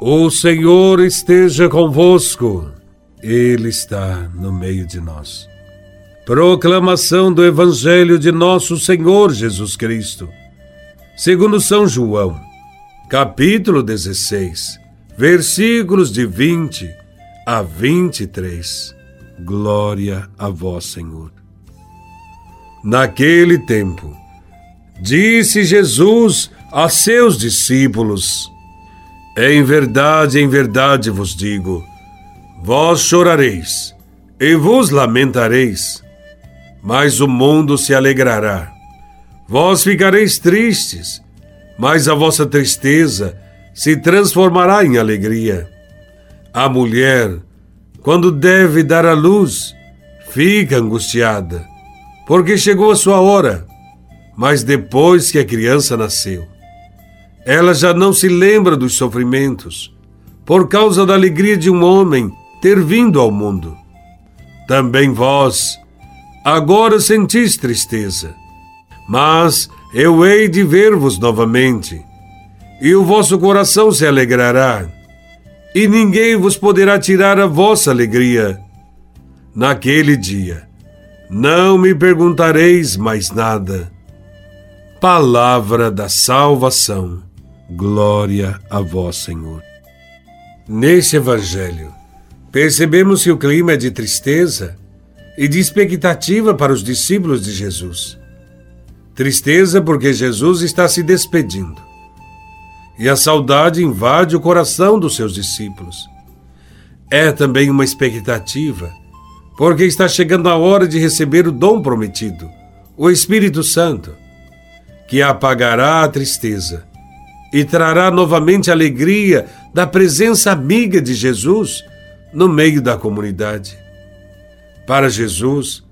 O Senhor esteja convosco, Ele está no meio de nós. Proclamação do Evangelho de Nosso Senhor Jesus Cristo, segundo São João, capítulo 16, versículos de 20 a 23. Glória a Vós, Senhor. Naquele tempo, disse Jesus a seus discípulos: em verdade, em verdade vos digo: vós chorareis e vos lamentareis, mas o mundo se alegrará. Vós ficareis tristes, mas a vossa tristeza se transformará em alegria. A mulher, quando deve dar à luz, fica angustiada, porque chegou a sua hora, mas depois que a criança nasceu ela já não se lembra dos sofrimentos, por causa da alegria de um homem ter vindo ao mundo. Também vós, agora sentis tristeza, mas eu hei de ver-vos novamente, e o vosso coração se alegrará, e ninguém vos poderá tirar a vossa alegria. Naquele dia, não me perguntareis mais nada. Palavra da salvação. Glória a vós, Senhor. Neste Evangelho, percebemos que o clima é de tristeza e de expectativa para os discípulos de Jesus. Tristeza porque Jesus está se despedindo. E a saudade invade o coração dos seus discípulos. É também uma expectativa, porque está chegando a hora de receber o dom prometido, o Espírito Santo, que apagará a tristeza e trará novamente a alegria da presença amiga de Jesus no meio da comunidade. Para Jesus,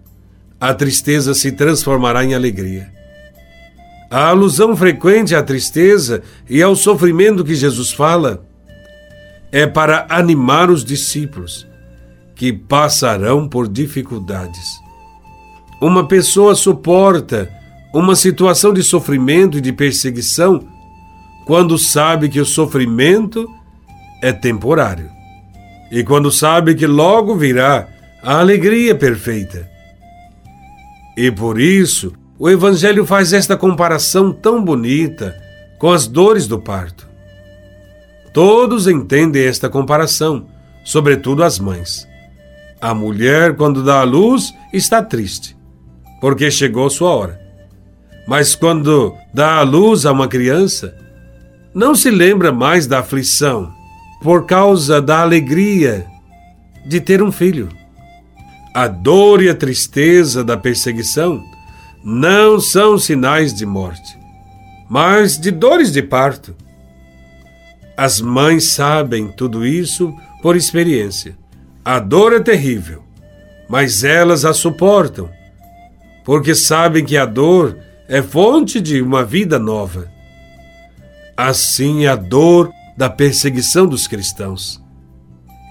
a tristeza se transformará em alegria. A alusão frequente à tristeza e ao sofrimento que Jesus fala é para animar os discípulos que passarão por dificuldades. Uma pessoa suporta uma situação de sofrimento e de perseguição quando sabe que o sofrimento é temporário e quando sabe que logo virá a alegria perfeita. E por isso, o Evangelho faz esta comparação tão bonita com as dores do parto. Todos entendem esta comparação, sobretudo as mães. A mulher, quando dá à luz, está triste, porque chegou sua hora. Mas quando dá à luz a uma criança, não se lembra mais da aflição por causa da alegria de ter um filho. A dor e a tristeza da perseguição não são sinais de morte, mas de dores de parto. As mães sabem tudo isso por experiência. A dor é terrível, mas elas a suportam, porque sabem que a dor é fonte de uma vida nova. Assim é a dor da perseguição dos cristãos.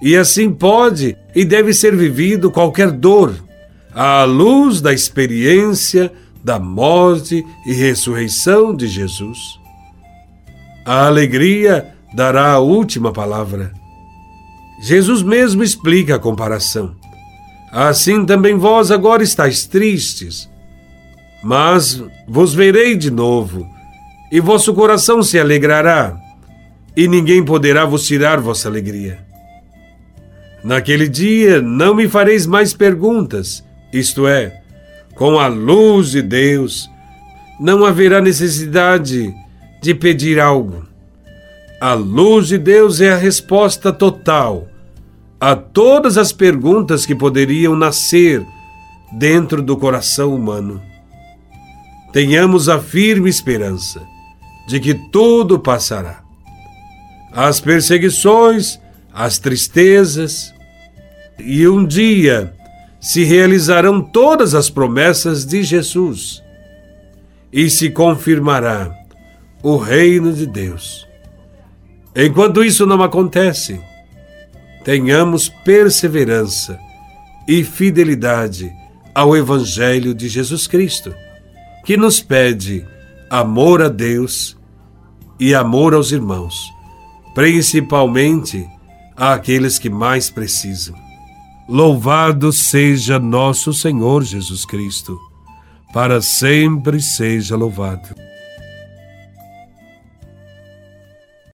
E assim pode e deve ser vivido qualquer dor, à luz da experiência da morte e ressurreição de Jesus. A alegria dará a última palavra. Jesus mesmo explica a comparação. Assim também vós agora estáis tristes, mas vos verei de novo e vosso coração se alegrará, e ninguém poderá vos tirar vossa alegria. Naquele dia não me fareis mais perguntas, isto é, com a luz de Deus, não haverá necessidade de pedir algo. A luz de Deus é a resposta total a todas as perguntas que poderiam nascer dentro do coração humano. Tenhamos a firme esperança de que tudo passará. As perseguições, as tristezas, e um dia se realizarão todas as promessas de Jesus e se confirmará o reino de Deus. Enquanto isso não acontece, tenhamos perseverança e fidelidade ao Evangelho de Jesus Cristo, que nos pede amor a Deus e amor aos irmãos, principalmente àqueles que mais precisam. Louvado seja nosso Senhor Jesus Cristo, para sempre seja louvado.